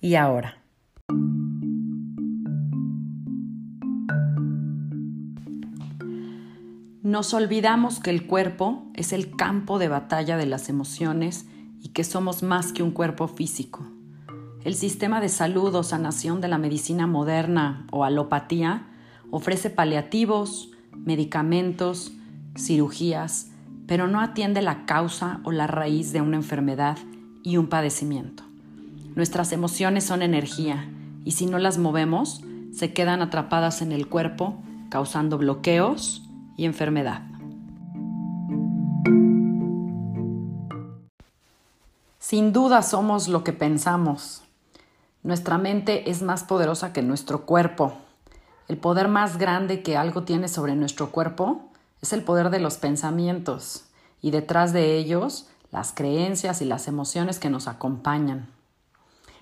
y ahora. Nos olvidamos que el cuerpo es el campo de batalla de las emociones y que somos más que un cuerpo físico. El sistema de salud o sanación de la medicina moderna o alopatía ofrece paliativos, medicamentos, cirugías, pero no atiende la causa o la raíz de una enfermedad y un padecimiento. Nuestras emociones son energía y si no las movemos, se quedan atrapadas en el cuerpo, causando bloqueos y enfermedad. Sin duda somos lo que pensamos. Nuestra mente es más poderosa que nuestro cuerpo. El poder más grande que algo tiene sobre nuestro cuerpo es el poder de los pensamientos y detrás de ellos las creencias y las emociones que nos acompañan.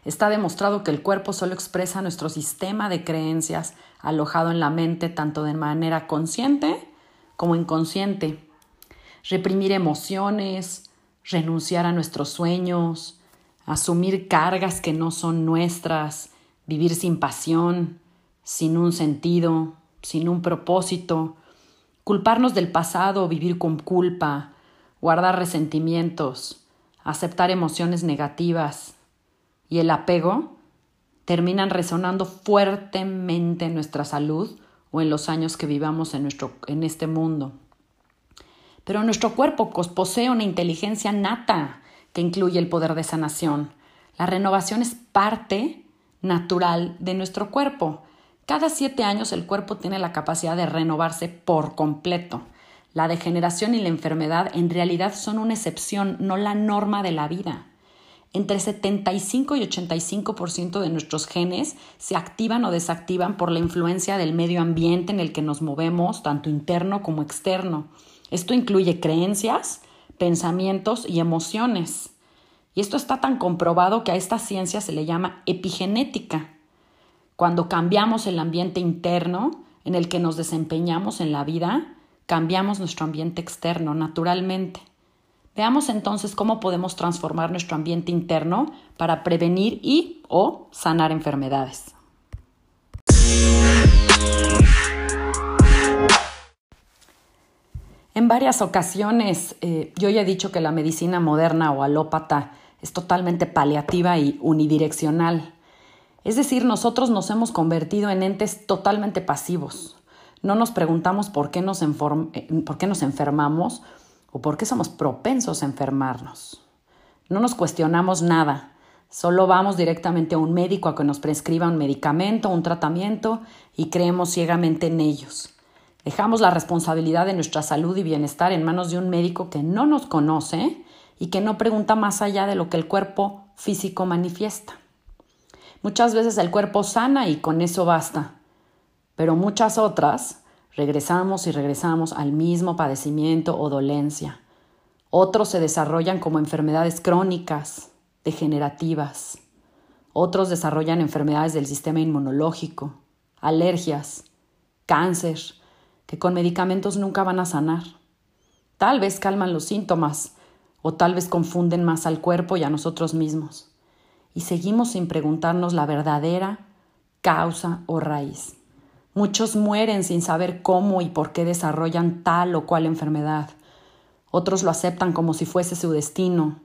Está demostrado que el cuerpo solo expresa nuestro sistema de creencias alojado en la mente tanto de manera consciente como inconsciente. Reprimir emociones, renunciar a nuestros sueños, asumir cargas que no son nuestras, vivir sin pasión, sin un sentido, sin un propósito, culparnos del pasado, vivir con culpa, guardar resentimientos, aceptar emociones negativas, y el apego terminan resonando fuertemente en nuestra salud o en los años que vivamos en, nuestro, en este mundo. Pero nuestro cuerpo posee una inteligencia nata que incluye el poder de sanación. La renovación es parte natural de nuestro cuerpo. Cada siete años el cuerpo tiene la capacidad de renovarse por completo. La degeneración y la enfermedad en realidad son una excepción, no la norma de la vida. Entre 75 y 85% de nuestros genes se activan o desactivan por la influencia del medio ambiente en el que nos movemos, tanto interno como externo. Esto incluye creencias, pensamientos y emociones. Y esto está tan comprobado que a esta ciencia se le llama epigenética. Cuando cambiamos el ambiente interno en el que nos desempeñamos en la vida, cambiamos nuestro ambiente externo naturalmente. Veamos entonces cómo podemos transformar nuestro ambiente interno para prevenir y o sanar enfermedades. En varias ocasiones eh, yo ya he dicho que la medicina moderna o alópata es totalmente paliativa y unidireccional. Es decir, nosotros nos hemos convertido en entes totalmente pasivos. No nos preguntamos por qué nos, eh, por qué nos enfermamos o por qué somos propensos a enfermarnos. No nos cuestionamos nada, solo vamos directamente a un médico a que nos prescriba un medicamento, un tratamiento y creemos ciegamente en ellos. Dejamos la responsabilidad de nuestra salud y bienestar en manos de un médico que no nos conoce y que no pregunta más allá de lo que el cuerpo físico manifiesta. Muchas veces el cuerpo sana y con eso basta, pero muchas otras Regresamos y regresamos al mismo padecimiento o dolencia. Otros se desarrollan como enfermedades crónicas, degenerativas. Otros desarrollan enfermedades del sistema inmunológico, alergias, cáncer, que con medicamentos nunca van a sanar. Tal vez calman los síntomas o tal vez confunden más al cuerpo y a nosotros mismos. Y seguimos sin preguntarnos la verdadera causa o raíz. Muchos mueren sin saber cómo y por qué desarrollan tal o cual enfermedad. Otros lo aceptan como si fuese su destino.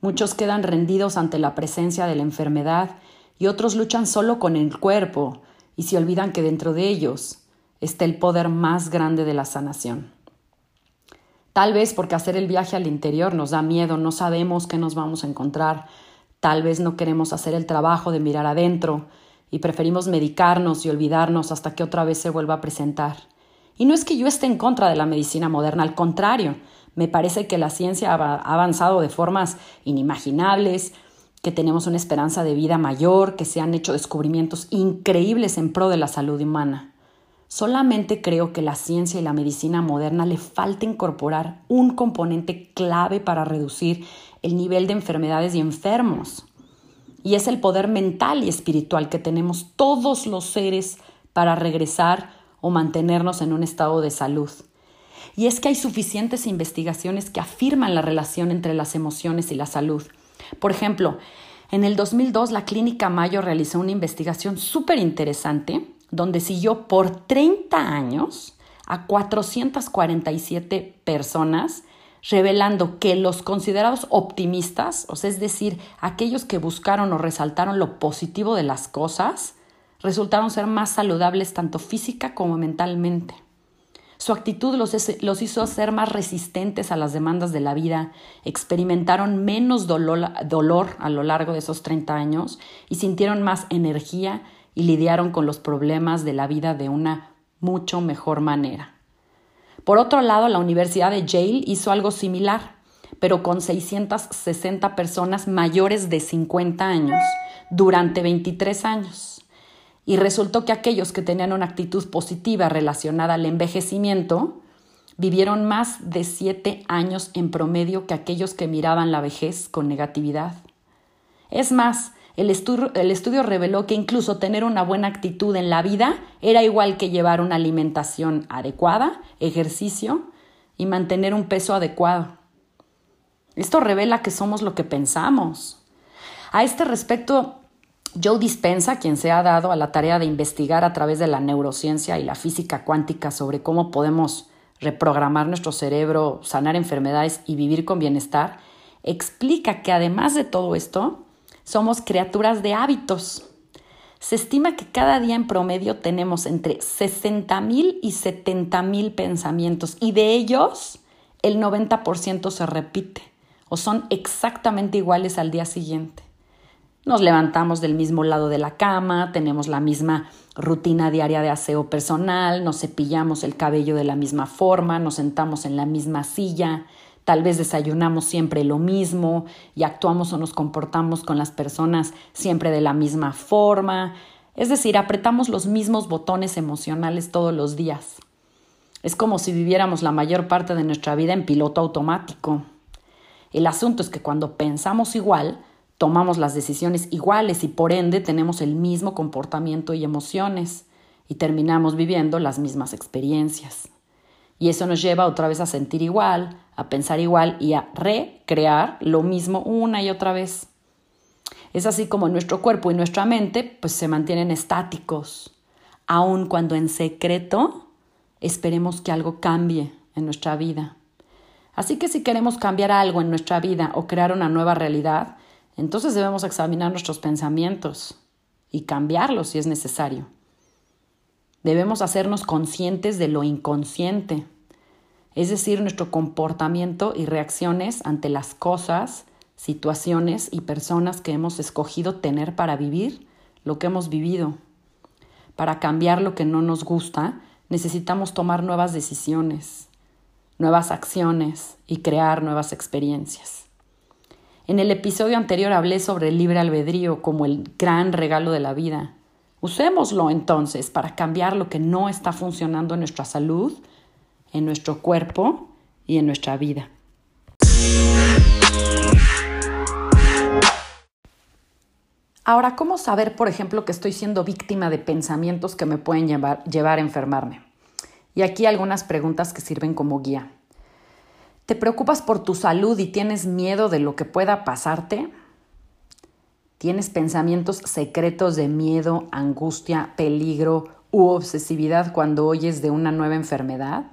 Muchos quedan rendidos ante la presencia de la enfermedad y otros luchan solo con el cuerpo y se olvidan que dentro de ellos está el poder más grande de la sanación. Tal vez porque hacer el viaje al interior nos da miedo, no sabemos qué nos vamos a encontrar, tal vez no queremos hacer el trabajo de mirar adentro, y preferimos medicarnos y olvidarnos hasta que otra vez se vuelva a presentar. Y no es que yo esté en contra de la medicina moderna, al contrario, me parece que la ciencia ha avanzado de formas inimaginables que tenemos una esperanza de vida mayor, que se han hecho descubrimientos increíbles en pro de la salud humana. Solamente creo que la ciencia y la medicina moderna le falta incorporar un componente clave para reducir el nivel de enfermedades y enfermos. Y es el poder mental y espiritual que tenemos todos los seres para regresar o mantenernos en un estado de salud. Y es que hay suficientes investigaciones que afirman la relación entre las emociones y la salud. Por ejemplo, en el 2002 la Clínica Mayo realizó una investigación súper interesante donde siguió por 30 años a 447 personas, revelando que los considerados optimistas, o sea, es decir, aquellos que buscaron o resaltaron lo positivo de las cosas, resultaron ser más saludables tanto física como mentalmente. Su actitud los, los, hizo ser más resistentes a las demandas de la vida, experimentaron menos dolor, dolor a lo largo de esos 30 años y sintieron más energía y lidiaron con los problemas de la vida de una mucho mejor manera. Por otro lado, la Universidad de Yale hizo algo similar, pero con 660 personas mayores de 50 años durante 23 años. Y resultó que aquellos que tenían una actitud positiva relacionada al envejecimiento vivieron más de 7 años en promedio que aquellos que miraban la vejez con negatividad. Es más, el estudio, reveló que incluso tener una buena actitud en la vida era igual que llevar una alimentación adecuada, ejercicio y mantener un peso adecuado. Esto revela que somos lo que pensamos. A este respecto, Joe Dispensa, quien se ha dado a la tarea de investigar a través de la neurociencia y la física cuántica sobre cómo podemos reprogramar nuestro cerebro, sanar enfermedades y vivir con bienestar, explica que además de todo esto, somos criaturas de hábitos. Se estima que cada día en promedio tenemos entre 60 mil y 70 mil pensamientos y de ellos el 90% se repite o son exactamente iguales al día siguiente. Nos levantamos del mismo lado de la cama, tenemos la misma rutina diaria de aseo personal, nos cepillamos el cabello de la misma forma, nos sentamos en la misma silla, Tal vez desayunamos siempre lo mismo y actuamos o nos comportamos con las personas siempre de la misma forma. Es decir, apretamos los mismos botones emocionales todos los días. Es como si viviéramos la mayor parte de nuestra vida en piloto automático. El asunto es que cuando pensamos igual, tomamos las decisiones iguales y por ende tenemos el mismo comportamiento y emociones y terminamos viviendo las mismas experiencias. Y eso nos lleva otra vez a sentir igual, a pensar igual y a recrear lo mismo una y otra vez. Es así como nuestro cuerpo y nuestra mente pues se mantienen estáticos, aun cuando en secreto esperemos que algo cambie en nuestra vida. Así que si queremos cambiar algo en nuestra vida o crear una nueva realidad, entonces debemos examinar nuestros pensamientos y cambiarlos si es necesario. Debemos hacernos conscientes de lo inconsciente, es decir, nuestro comportamiento y reacciones ante las cosas, situaciones y personas que hemos escogido tener para vivir lo que hemos vivido. Para cambiar lo que no nos gusta, necesitamos tomar nuevas decisiones, nuevas acciones y crear nuevas experiencias. En el episodio anterior hablé sobre el libre albedrío como el gran regalo de la vida Usémoslo entonces para cambiar lo que no está funcionando en nuestra salud, en nuestro cuerpo y en nuestra vida. Ahora, ¿cómo saber, por ejemplo, que estoy siendo víctima de pensamientos que me pueden llevar, a enfermarme? Y aquí algunas preguntas que sirven como guía. ¿Te preocupas por tu salud y tienes miedo de lo que pueda pasarte? ¿Tienes pensamientos secretos de miedo, angustia, peligro u obsesividad cuando oyes de una nueva enfermedad?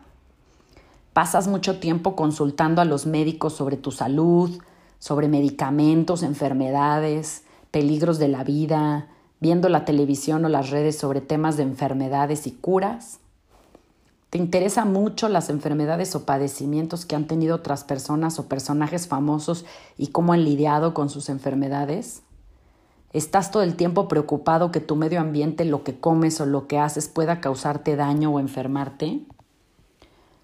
¿Pasas mucho tiempo consultando a los médicos sobre tu salud, sobre medicamentos, enfermedades, peligros de la vida, viendo la televisión o las redes sobre temas de enfermedades y curas? ¿Te interesan mucho las enfermedades o padecimientos que han tenido otras personas o personajes famosos y cómo han lidiado con sus enfermedades? ¿Estás todo el tiempo preocupado que tu medio ambiente, lo que comes o lo que haces pueda causarte daño o enfermarte?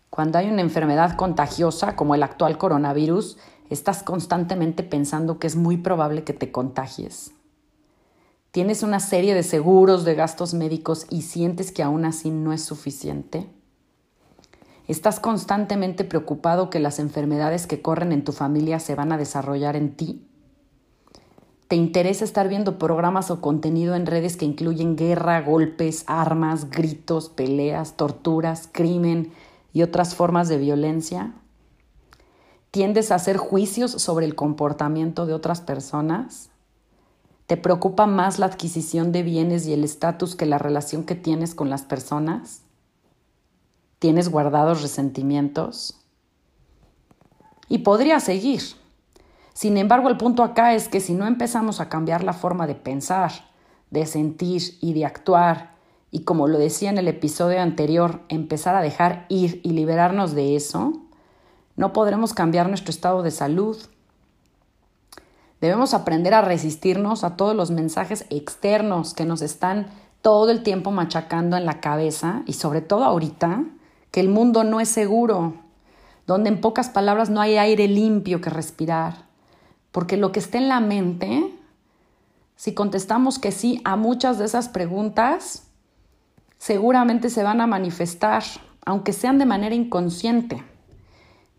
Cuando hay una enfermedad contagiosa como el actual coronavirus, Estás constantemente pensando que es muy probable que te contagies. Tienes una serie de seguros de gastos médicos y sientes que aún así no es suficiente. Estás constantemente preocupado que las enfermedades que corren en tu familia se van a desarrollar en ti. ¿Te interesa estar viendo programas o contenido en redes que incluyen guerra, golpes, armas, gritos, peleas, torturas, crimen y otras formas de violencia? ¿Tiendes a hacer juicios sobre el comportamiento de otras personas? ¿Te preocupa más la adquisición de bienes y el estatus que la relación que tienes con las personas? ¿Tienes guardados resentimientos? Y podría seguir. Sin embargo, el punto acá es que si no empezamos a cambiar la forma de pensar, de sentir y de actuar, y como lo decía en el episodio anterior, empezar a dejar ir y liberarnos de eso, no podremos cambiar nuestro estado de salud. Debemos aprender a resistirnos a todos los mensajes externos que nos están todo el tiempo machacando en la cabeza y sobre todo ahorita, que el mundo no es seguro, donde en pocas palabras no hay aire limpio que respirar porque lo que está en la mente, si contestamos que sí a muchas de esas preguntas, seguramente se van a manifestar, aunque sean de manera inconsciente.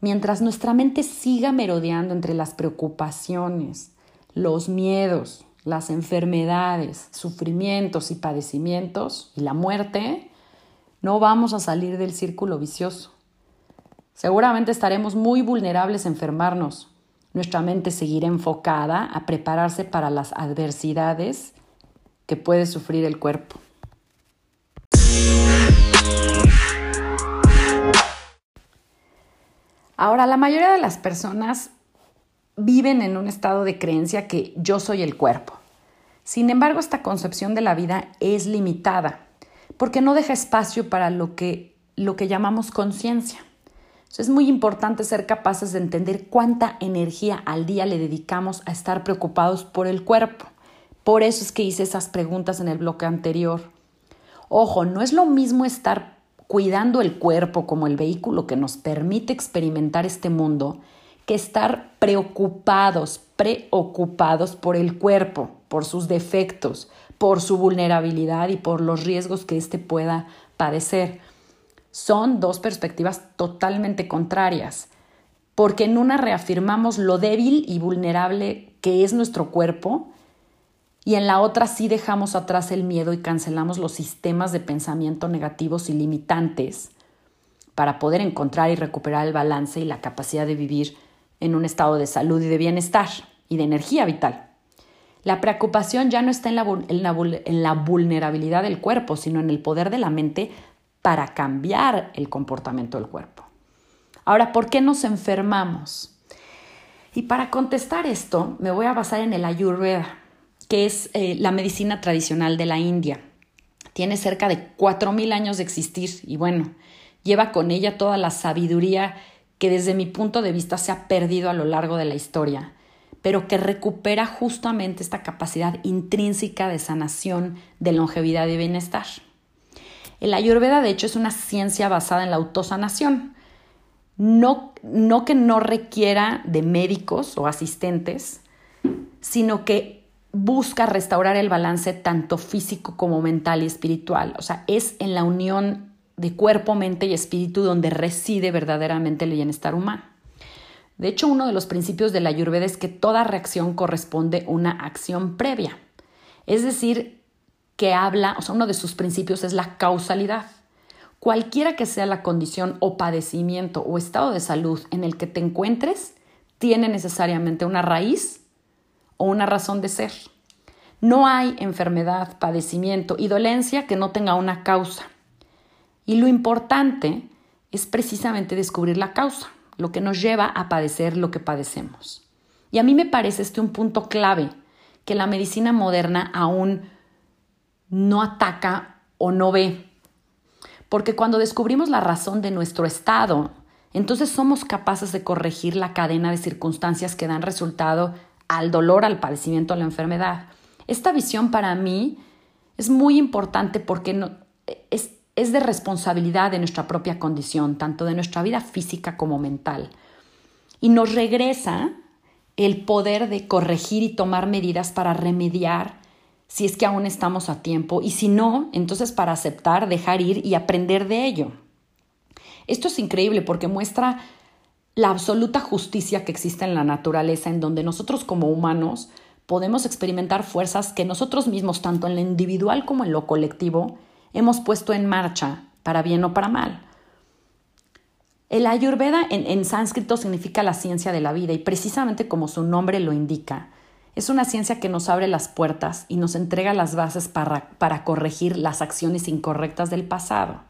Mientras nuestra mente siga merodeando entre las preocupaciones, los miedos, las enfermedades, sufrimientos y padecimientos y la muerte, no vamos a salir del círculo vicioso. Seguramente estaremos muy vulnerables a enfermarnos, nuestra mente seguirá enfocada a prepararse para las adversidades que puede sufrir el cuerpo. Ahora, la mayoría de las personas viven en un estado de creencia que yo soy el cuerpo. Sin embargo, esta concepción de la vida es limitada porque no deja espacio para lo que, lo que llamamos conciencia es muy importante ser capaces de entender cuánta energía al día le dedicamos a estar preocupados por el cuerpo. Por eso es que hice esas preguntas en el bloque anterior. Ojo, no es lo mismo estar cuidando el cuerpo como el vehículo que nos permite experimentar este mundo que estar preocupados, preocupados por el cuerpo, por sus defectos, por su vulnerabilidad y por los riesgos que éste pueda padecer. Son dos perspectivas totalmente contrarias, porque en una reafirmamos lo débil y vulnerable que es nuestro cuerpo y en la otra sí dejamos atrás el miedo y cancelamos los sistemas de pensamiento negativos y limitantes para poder encontrar y recuperar el balance y la capacidad de vivir en un estado de salud y de bienestar y de energía vital. La preocupación ya no está en la, vulnerabilidad del cuerpo, sino en el poder de la mente para cambiar el comportamiento del cuerpo. Ahora, ¿por qué nos enfermamos? Y para contestar esto, me voy a basar en el Ayurveda, que es eh, la medicina tradicional de la India. Tiene cerca de 4.000 años de existir y bueno, lleva con ella toda la sabiduría que desde mi punto de vista se ha perdido a lo largo de la historia, pero que recupera justamente esta capacidad intrínseca de sanación, de longevidad y bienestar. El ayurveda, de hecho, es una ciencia basada en la autosanación. No, no que no requiera de médicos o asistentes, sino que busca restaurar el balance tanto físico como mental y espiritual. O sea, es en la unión de cuerpo, mente y espíritu donde reside verdaderamente el bienestar humano. De hecho, uno de los principios de la Ayurveda es que toda reacción corresponde a una acción previa. Es decir, que habla, o sea, uno de sus principios es la causalidad. Cualquiera que sea la condición o padecimiento o estado de salud en el que te encuentres, tiene necesariamente una raíz o una razón de ser. No hay enfermedad, padecimiento y dolencia que no tenga una causa. Y lo importante es precisamente descubrir la causa, lo que nos lleva a padecer lo que padecemos. Y a mí me parece este un punto clave que la medicina moderna aún no ataca o no ve. Porque cuando descubrimos la razón de nuestro estado, entonces somos capaces de corregir la cadena de circunstancias que dan resultado al dolor, al padecimiento, a la enfermedad. Esta visión para mí es muy importante porque es, es de responsabilidad de nuestra propia condición, tanto de nuestra vida física como mental. y nos regresa el poder de corregir y tomar medidas para remediar si es que aún estamos a tiempo y si no, entonces para aceptar, dejar ir y aprender de ello. Esto es increíble porque muestra la absoluta justicia que existe en la naturaleza, en donde nosotros como humanos podemos experimentar fuerzas que nosotros mismos, tanto en lo individual como en lo colectivo, hemos puesto en marcha, para bien o para mal. El ayurveda en, sánscrito significa la ciencia de la vida y precisamente como su nombre lo indica, es una ciencia que nos abre las puertas y nos entrega las bases para, para corregir las acciones incorrectas del pasado.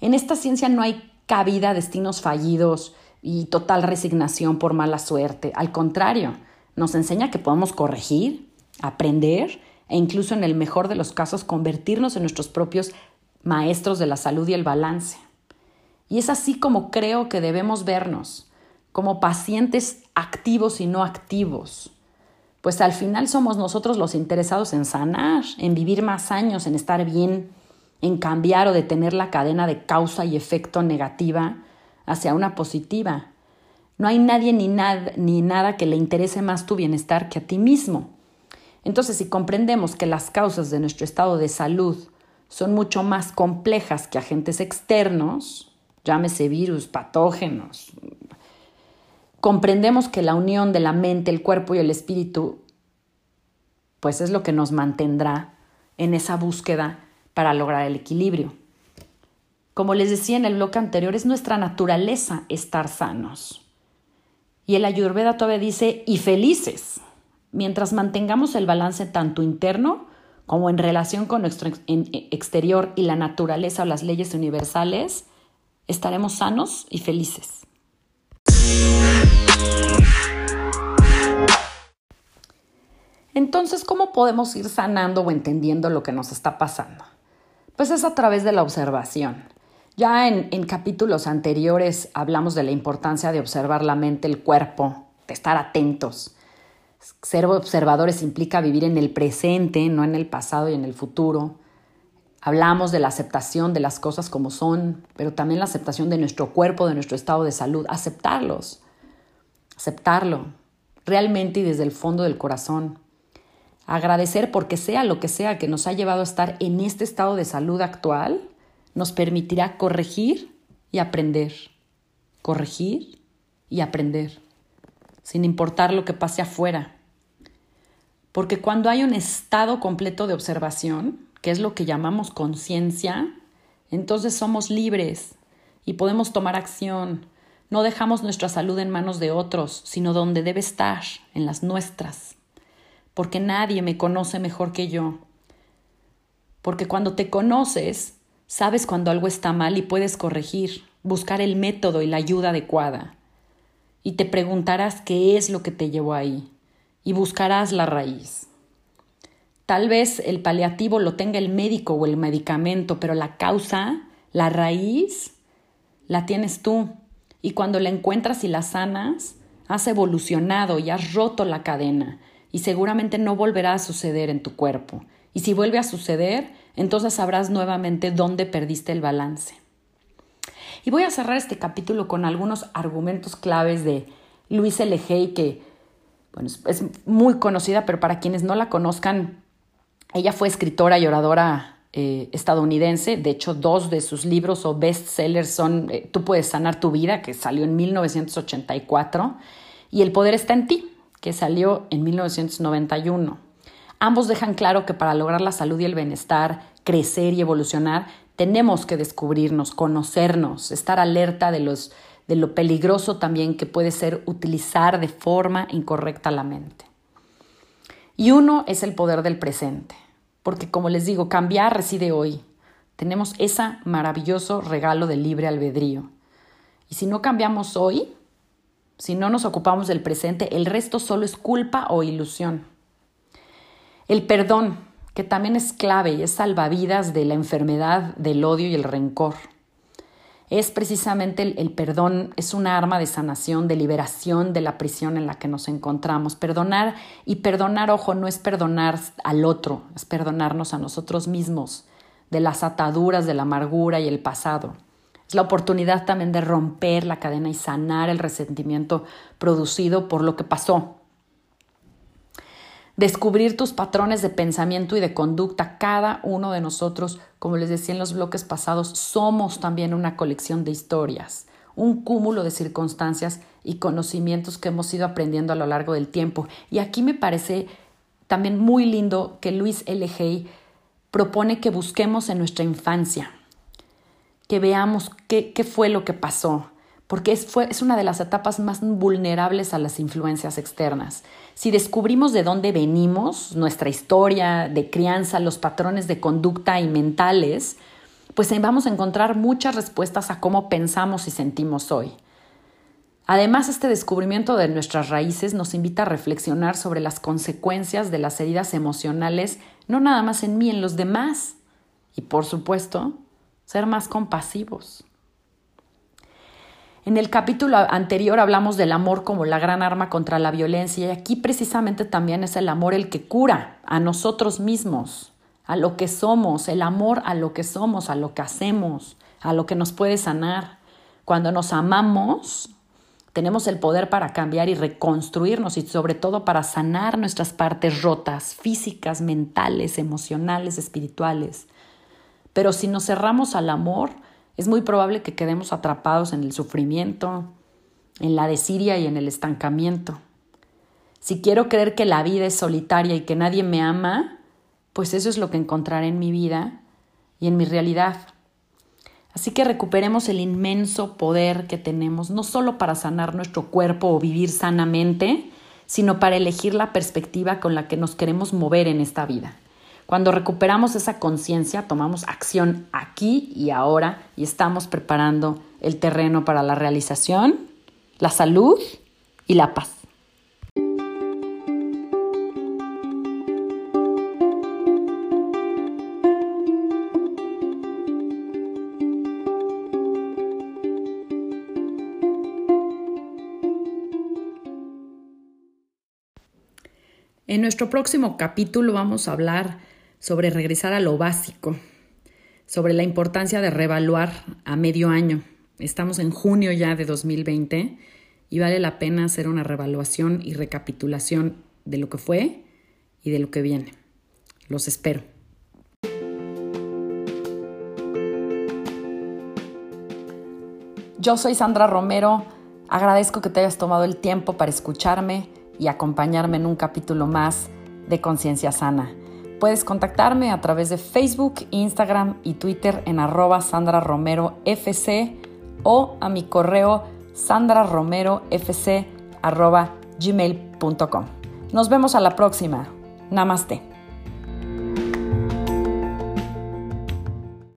En esta ciencia no hay cabida destinos fallidos y total resignación por mala suerte. Al contrario, nos enseña que podemos corregir, aprender e incluso en el mejor de los casos convertirnos en nuestros propios maestros de la salud y el balance. Y es así como creo que debemos vernos, como pacientes activos y no activos, pues al final somos nosotros los interesados en sanar, en vivir más años, en estar bien, en cambiar o detener la cadena de causa y efecto negativa hacia una positiva. No hay nadie ni, ni nada que le interese más tu bienestar que a ti mismo. Entonces, si comprendemos que las causas de nuestro estado de salud son mucho más complejas que agentes externos, llámese virus, patógenos, comprendemos que la unión de la mente, el cuerpo y el espíritu, pues es lo que nos mantendrá en esa búsqueda para lograr el equilibrio. Como les decía en el bloque anterior, es nuestra naturaleza estar sanos. Y el Ayurveda todavía dice, y felices, mientras mantengamos el balance tanto interno como en relación con nuestro exterior y la naturaleza o las leyes universales, estaremos sanos y felices. Entonces, ¿cómo podemos ir sanando o entendiendo lo que nos está pasando? Pues es a través de la observación. Ya en, capítulos anteriores hablamos de la importancia de observar la mente, el cuerpo, de estar atentos. Ser observadores implica vivir en el presente, no en el pasado y en el futuro. Hablamos de la aceptación de las cosas como son, pero también la aceptación de nuestro cuerpo, de nuestro estado de salud. Aceptarlos, aceptarlo realmente y desde el fondo del corazón. Agradecer porque sea lo que sea que nos ha llevado a estar en este estado de salud actual, nos permitirá corregir y aprender. Corregir y aprender, sin importar lo que pase afuera. Porque cuando hay un estado completo de observación, que es lo que llamamos conciencia, entonces somos libres y podemos tomar acción. No dejamos nuestra salud en manos de otros, sino donde debe estar, en las nuestras porque nadie me conoce mejor que yo. Porque cuando te conoces, sabes cuando algo está mal y puedes corregir, buscar el método y la ayuda adecuada. Y te preguntarás qué es lo que te llevó ahí y buscarás la raíz. Tal vez el paliativo lo tenga el médico o el medicamento, pero la causa, la raíz, la tienes tú. Y cuando la encuentras y la sanas, has evolucionado y has roto la cadena y seguramente no volverá a suceder en tu cuerpo. Y si vuelve a suceder, entonces sabrás nuevamente dónde perdiste el balance. Y voy a cerrar este capítulo con algunos argumentos claves de Luis L. Hay, que bueno, es muy conocida, pero para quienes no la conozcan, ella fue escritora y oradora eh, estadounidense. De hecho, dos de sus libros o bestsellers son eh, Tú puedes sanar tu vida, que salió en 1984, y El poder está en ti, que salió en 1991. Ambos dejan claro que para lograr la salud y el bienestar, crecer y evolucionar, tenemos que descubrirnos, conocernos, estar alerta de, los, de lo peligroso también que puede ser utilizar de forma incorrecta la mente. Y uno es el poder del presente, porque como les digo, cambiar reside hoy. Tenemos ese maravilloso regalo de libre albedrío. Y si no cambiamos hoy, si no nos ocupamos del presente, el resto solo es culpa o ilusión. El perdón, que también es clave y es salvavidas de la enfermedad, del odio y el rencor. Es precisamente el, perdón, es una arma de sanación, de liberación de la prisión en la que nos encontramos. Perdonar y perdonar, ojo, no es perdonar al otro, es perdonarnos a nosotros mismos de las ataduras de la amargura y el pasado. Es la oportunidad también de romper la cadena y sanar el resentimiento producido por lo que pasó. Descubrir tus patrones de pensamiento y de conducta. Cada uno de nosotros, como les decía en los bloques pasados, somos también una colección de historias, un cúmulo de circunstancias y conocimientos que hemos ido aprendiendo a lo largo del tiempo. Y aquí me parece también muy lindo que Luis L. Hay propone que busquemos en nuestra infancia, que veamos qué fue lo que pasó, porque es, una de las etapas más vulnerables a las influencias externas. Si descubrimos de dónde venimos, nuestra historia de crianza, los patrones de conducta y mentales, pues vamos a encontrar muchas respuestas a cómo pensamos y sentimos hoy. Además, este descubrimiento de nuestras raíces nos invita a reflexionar sobre las consecuencias de las heridas emocionales, no nada más en mí, en los demás. Y por supuesto, ser más compasivos. En el capítulo anterior hablamos del amor como la gran arma contra la violencia y aquí precisamente también es el amor el que cura a nosotros mismos, a lo que somos, el amor a lo que somos, a lo que hacemos, a lo que nos puede sanar. Cuando nos amamos, tenemos el poder para cambiar y reconstruirnos y sobre todo para sanar nuestras partes rotas, físicas, mentales, emocionales, espirituales. Pero si nos cerramos al amor, es muy probable que quedemos atrapados en el sufrimiento, en la desidia y en el estancamiento. Si quiero creer que la vida es solitaria y que nadie me ama, pues eso es lo que encontraré en mi vida y en mi realidad. Así que recuperemos el inmenso poder que tenemos, no solo para sanar nuestro cuerpo o vivir sanamente, sino para elegir la perspectiva con la que nos queremos mover en esta vida. Cuando recuperamos esa conciencia, tomamos acción aquí y ahora y estamos preparando el terreno para la realización, la salud y la paz. En nuestro próximo capítulo vamos a hablar sobre regresar a lo básico, sobre la importancia de reevaluar a medio año. Estamos en junio ya de 2020 y vale la pena hacer una reevaluación y recapitulación de lo que fue y de lo que viene. Los espero. Yo soy Sandra Romero. Agradezco que te hayas tomado el tiempo para escucharme y acompañarme en un capítulo más de Conciencia Sana. Puedes contactarme a través de Facebook, Instagram y Twitter en arroba Sandra Romero FC o a mi correo sandraromerofc arroba gmail.com. Nos vemos a la próxima. Namaste.